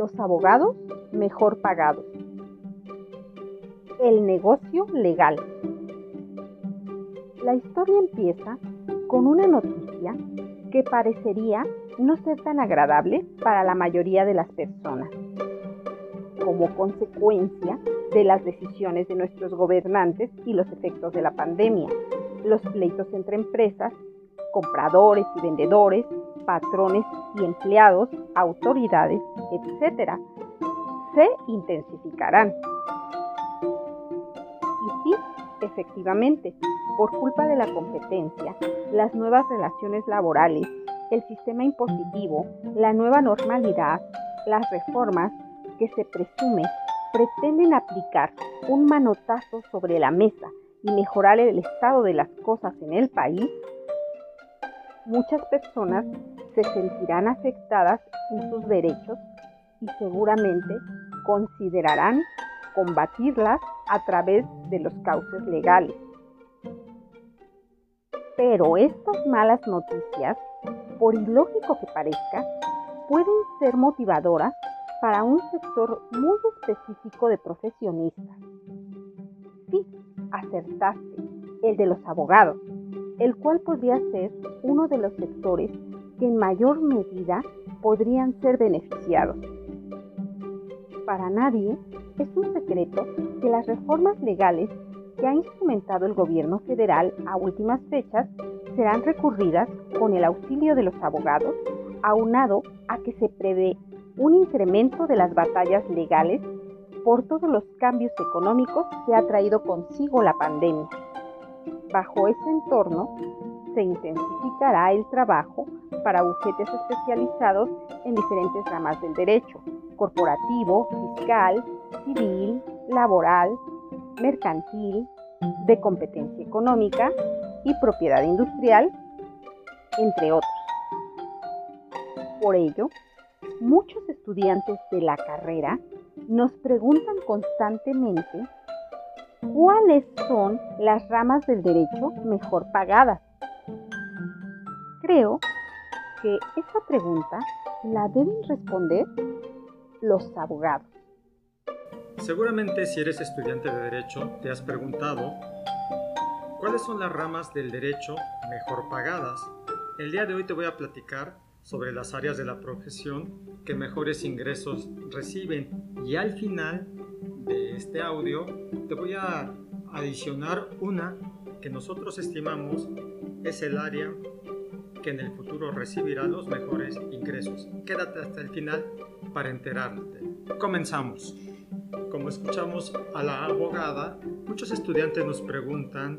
Los abogados mejor pagados. El negocio legal. La historia empieza con una noticia que parecería no ser tan agradable para la mayoría de las personas. Como consecuencia de las decisiones de nuestros gobernantes y los efectos de la pandemia, los pleitos entre empresas, compradores y vendedores, patrones y empleados, autoridades, etc., se intensificarán. Y sí, efectivamente, por culpa de la competencia, las nuevas relaciones laborales, el sistema impositivo, la nueva normalidad, las reformas que se presume pretenden aplicar un manotazo sobre la mesa y mejorar el estado de las cosas en el país, muchas personas se sentirán afectadas en sus derechos y seguramente considerarán combatirlas a través de los cauces legales. Pero estas malas noticias, por ilógico que parezca, pueden ser motivadoras para un sector muy específico de profesionistas. Sí, acertaste, el de los abogados, el cual podría ser uno de los sectores que en mayor medida podrían ser beneficiados. Para nadie es un secreto que las reformas legales que ha instrumentado el gobierno federal a últimas fechas serán recurridas con el auxilio de los abogados, aunado a que se prevé un incremento de las batallas legales por todos los cambios económicos que ha traído consigo la pandemia. Bajo ese entorno, se intensificará el trabajo para bufetes especializados en diferentes ramas del derecho, corporativo, fiscal, civil, laboral, mercantil, de competencia económica y propiedad industrial, entre otros. Por ello, Muchos estudiantes de la carrera nos preguntan constantemente cuáles son las ramas del derecho mejor pagadas. Creo que esa pregunta la deben responder los abogados. Seguramente si eres estudiante de derecho te has preguntado cuáles son las ramas del derecho mejor pagadas. El día de hoy te voy a platicar sobre las áreas de la profesión que mejores ingresos reciben. Y al final de este audio te voy a adicionar una que nosotros estimamos es el área que en el futuro recibirá los mejores ingresos. Quédate hasta el final para enterarte. Comenzamos. Como escuchamos a la abogada, muchos estudiantes nos preguntan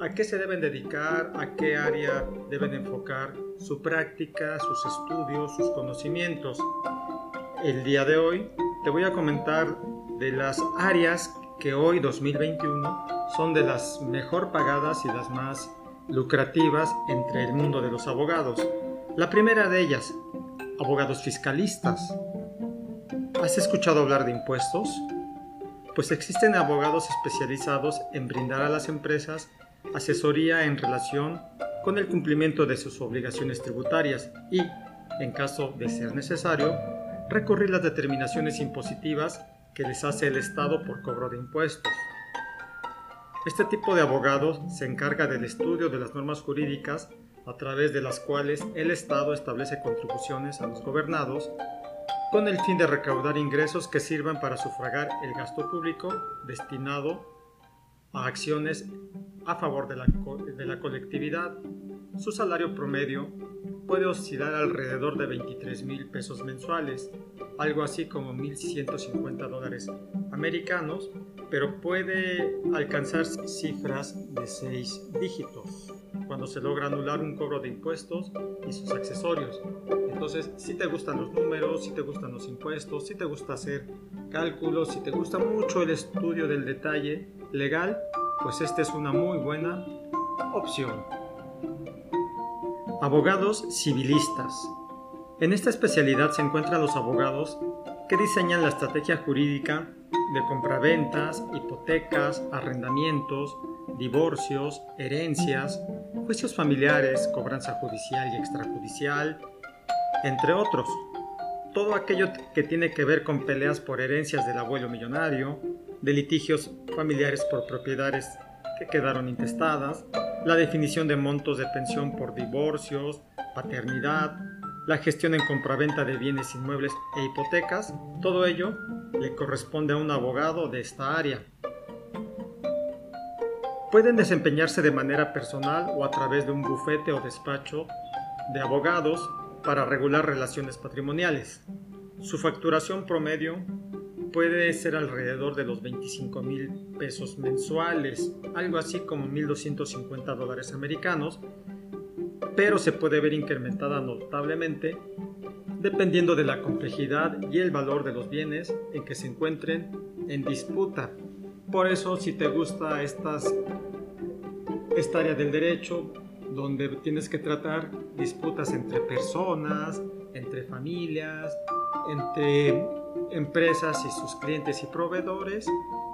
a qué se deben dedicar, a qué área deben enfocar su práctica, sus estudios, sus conocimientos. El día de hoy te voy a comentar de las áreas que hoy 2021 son de las mejor pagadas y las más lucrativas entre el mundo de los abogados. La primera de ellas, abogados fiscalistas. ¿Has escuchado hablar de impuestos? Pues existen abogados especializados en brindar a las empresas asesoría en relación con el cumplimiento de sus obligaciones tributarias y, en caso de ser necesario, recurrir las determinaciones impositivas que les hace el Estado por cobro de impuestos. Este tipo de abogados se encarga del estudio de las normas jurídicas a través de las cuales el Estado establece contribuciones a los gobernados con el fin de recaudar ingresos que sirvan para sufragar el gasto público destinado a acciones a favor de la, de la colectividad. Su salario promedio puede oscilar alrededor de 23 mil pesos mensuales, algo así como 1.150 dólares americanos, pero puede alcanzar cifras de 6 dígitos cuando se logra anular un cobro de impuestos y sus accesorios. Entonces, si te gustan los números, si te gustan los impuestos, si te gusta hacer cálculos, si te gusta mucho el estudio del detalle legal, pues esta es una muy buena opción. Abogados civilistas. En esta especialidad se encuentran los abogados que diseñan la estrategia jurídica de compraventas, hipotecas, arrendamientos, divorcios, herencias, juicios familiares, cobranza judicial y extrajudicial, entre otros. todo aquello que tiene que ver con peleas por herencias del abuelo millonario, de litigios familiares por propiedades que quedaron intestadas, la definición de montos de pensión por divorcios, paternidad, la gestión en compraventa de bienes inmuebles e hipotecas, todo ello le corresponde a un abogado de esta área. Pueden desempeñarse de manera personal o a través de un bufete o despacho de abogados para regular relaciones patrimoniales. Su facturación promedio puede ser alrededor de los 25 mil pesos mensuales, algo así como 1.250 dólares americanos, pero se puede ver incrementada notablemente dependiendo de la complejidad y el valor de los bienes en que se encuentren en disputa. Por eso, si te gusta estas, esta área del derecho, donde tienes que tratar disputas entre personas, entre familias, entre empresas y sus clientes y proveedores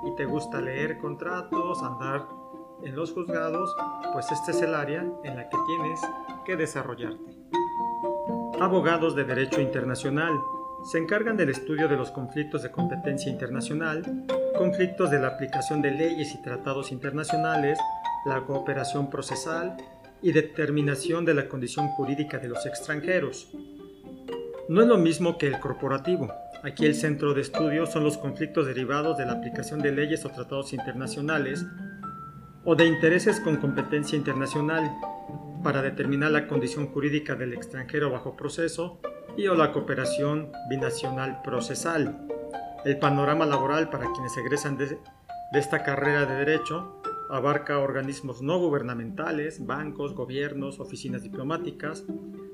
y te gusta leer contratos, andar en los juzgados, pues este es el área en la que tienes que desarrollarte. Abogados de Derecho Internacional se encargan del estudio de los conflictos de competencia internacional, conflictos de la aplicación de leyes y tratados internacionales, la cooperación procesal y determinación de la condición jurídica de los extranjeros. No es lo mismo que el corporativo. Aquí el centro de estudio son los conflictos derivados de la aplicación de leyes o tratados internacionales o de intereses con competencia internacional para determinar la condición jurídica del extranjero bajo proceso y o la cooperación binacional procesal. El panorama laboral para quienes egresan de, esta carrera de derecho abarca organismos no gubernamentales, bancos, gobiernos, oficinas diplomáticas.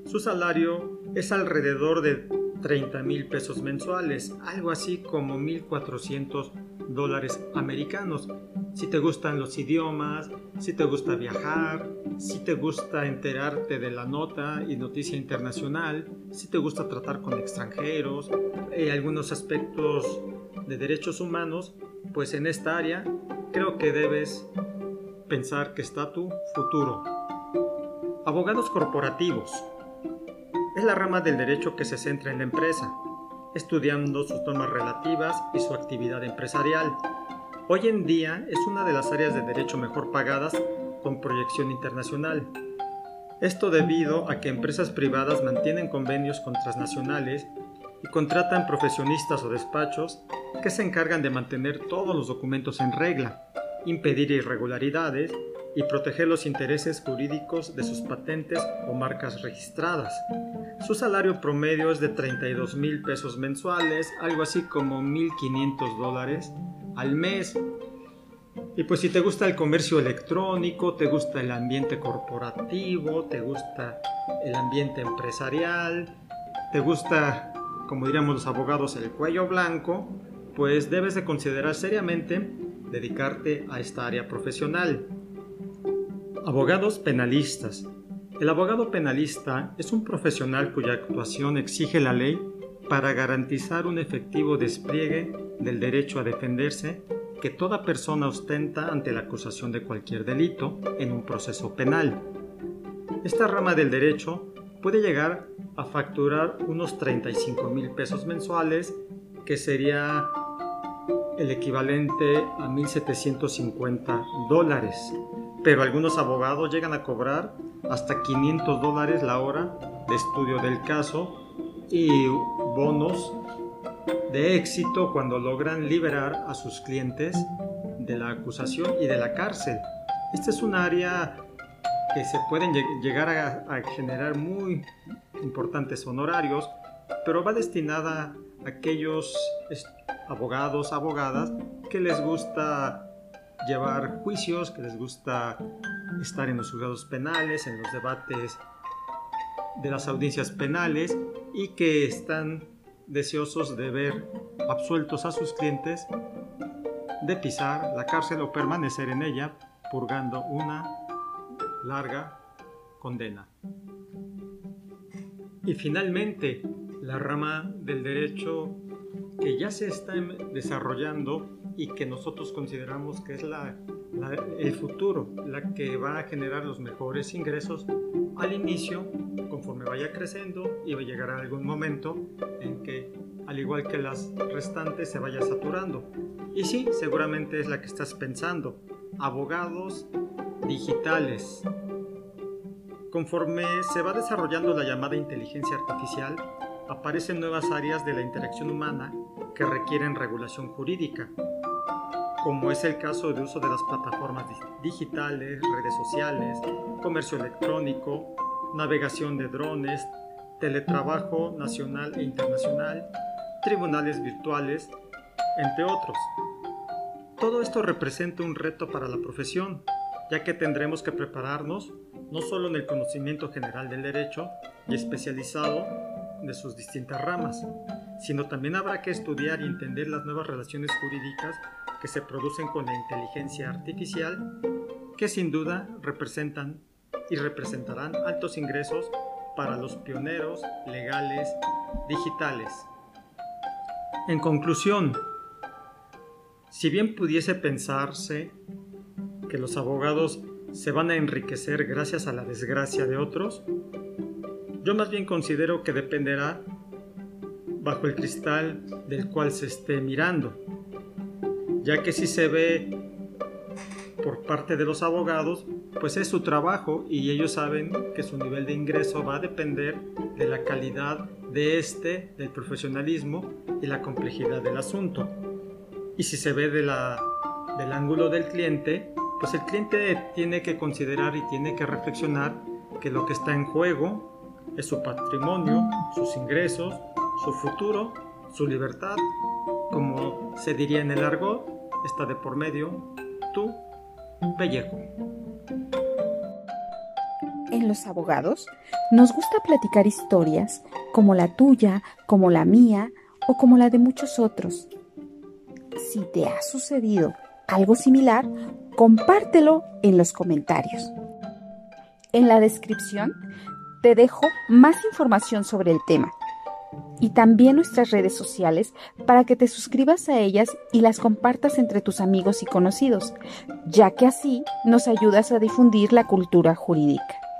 Su salario es alrededor de 30 mil pesos mensuales, algo así como 1.400 dólares americanos. Si te gustan los idiomas, si te gusta viajar, si te gusta enterarte de la nota y noticia internacional, si te gusta tratar con extranjeros, eh, algunos aspectos de derechos humanos, pues en esta área creo que debes pensar que está tu futuro. Abogados corporativos. Es la rama del derecho que se centra en la empresa, estudiando sus normas relativas y su actividad empresarial. Hoy en día es una de las áreas de derecho mejor pagadas con proyección internacional. Esto debido a que empresas privadas mantienen convenios con transnacionales y contratan profesionistas o despachos que se encargan de mantener todos los documentos en regla, impedir irregularidades y proteger los intereses jurídicos de sus patentes o marcas registradas. Su salario promedio es de 32 mil pesos mensuales, algo así como 1.500 dólares al mes. Y pues si te gusta el comercio electrónico, te gusta el ambiente corporativo, te gusta el ambiente empresarial, te gusta como diríamos los abogados, el cuello blanco, pues debes de considerar seriamente dedicarte a esta área profesional. Abogados penalistas. El abogado penalista es un profesional cuya actuación exige la ley para garantizar un efectivo despliegue del derecho a defenderse que toda persona ostenta ante la acusación de cualquier delito en un proceso penal. Esta rama del derecho puede llegar a facturar unos 35 mil pesos mensuales, que sería el equivalente a 1.750 dólares. Pero algunos abogados llegan a cobrar hasta 500 dólares la hora de estudio del caso y bonos de éxito cuando logran liberar a sus clientes de la acusación y de la cárcel. Esta es un área que se pueden llegar a, generar muy importantes honorarios, pero va destinada a aquellos abogados, abogadas que les gusta llevar juicios, que les gusta estar en los juzgados penales, en los debates de las audiencias penales y que están deseosos de ver absueltos a sus clientes de pisar la cárcel o permanecer en ella purgando una larga condena. Y finalmente, la rama del derecho que ya se está em, desarrollando y que nosotros consideramos que es la, el futuro, la que va a generar los mejores ingresos al inicio con conforme vaya creciendo y va a llegar a algún momento en que, al igual que las restantes, se vaya saturando. Y sí, seguramente es la que estás pensando. Abogados digitales. Conforme se va desarrollando la llamada inteligencia artificial, aparecen nuevas áreas de la interacción humana que requieren regulación jurídica, como es el caso de uso de las plataformas digitales, redes sociales, comercio electrónico, navegación de drones, teletrabajo nacional e internacional, tribunales virtuales, entre otros. Todo esto representa un reto para la profesión, ya que tendremos que prepararnos no solo en el conocimiento general del derecho y especializado de sus distintas ramas, sino también habrá que estudiar y entender las nuevas relaciones jurídicas que se producen con la inteligencia artificial, que sin duda representan y representarán altos ingresos para los pioneros legales digitales. En conclusión, si bien pudiese pensarse que los abogados se van a enriquecer gracias a la desgracia de otros, yo más bien considero que dependerá bajo el cristal del cual se esté mirando, ya que si se ve por parte de los abogados, pues es su trabajo y ellos saben que su nivel de ingreso va a depender de la calidad de este, del profesionalismo y la complejidad del asunto. Y si se ve de la, del ángulo del cliente, pues el cliente tiene que considerar y tiene que reflexionar que lo que está en juego es su patrimonio, sus ingresos, su futuro, su libertad, como se diría en el argot, está de por medio tu pellejo. En los abogados nos gusta platicar historias como la tuya, como la mía o como la de muchos otros. Si te ha sucedido algo similar, compártelo en los comentarios. En la descripción te dejo más información sobre el tema y también nuestras redes sociales para que te suscribas a ellas y las compartas entre tus amigos y conocidos, ya que así nos ayudas a difundir la cultura jurídica.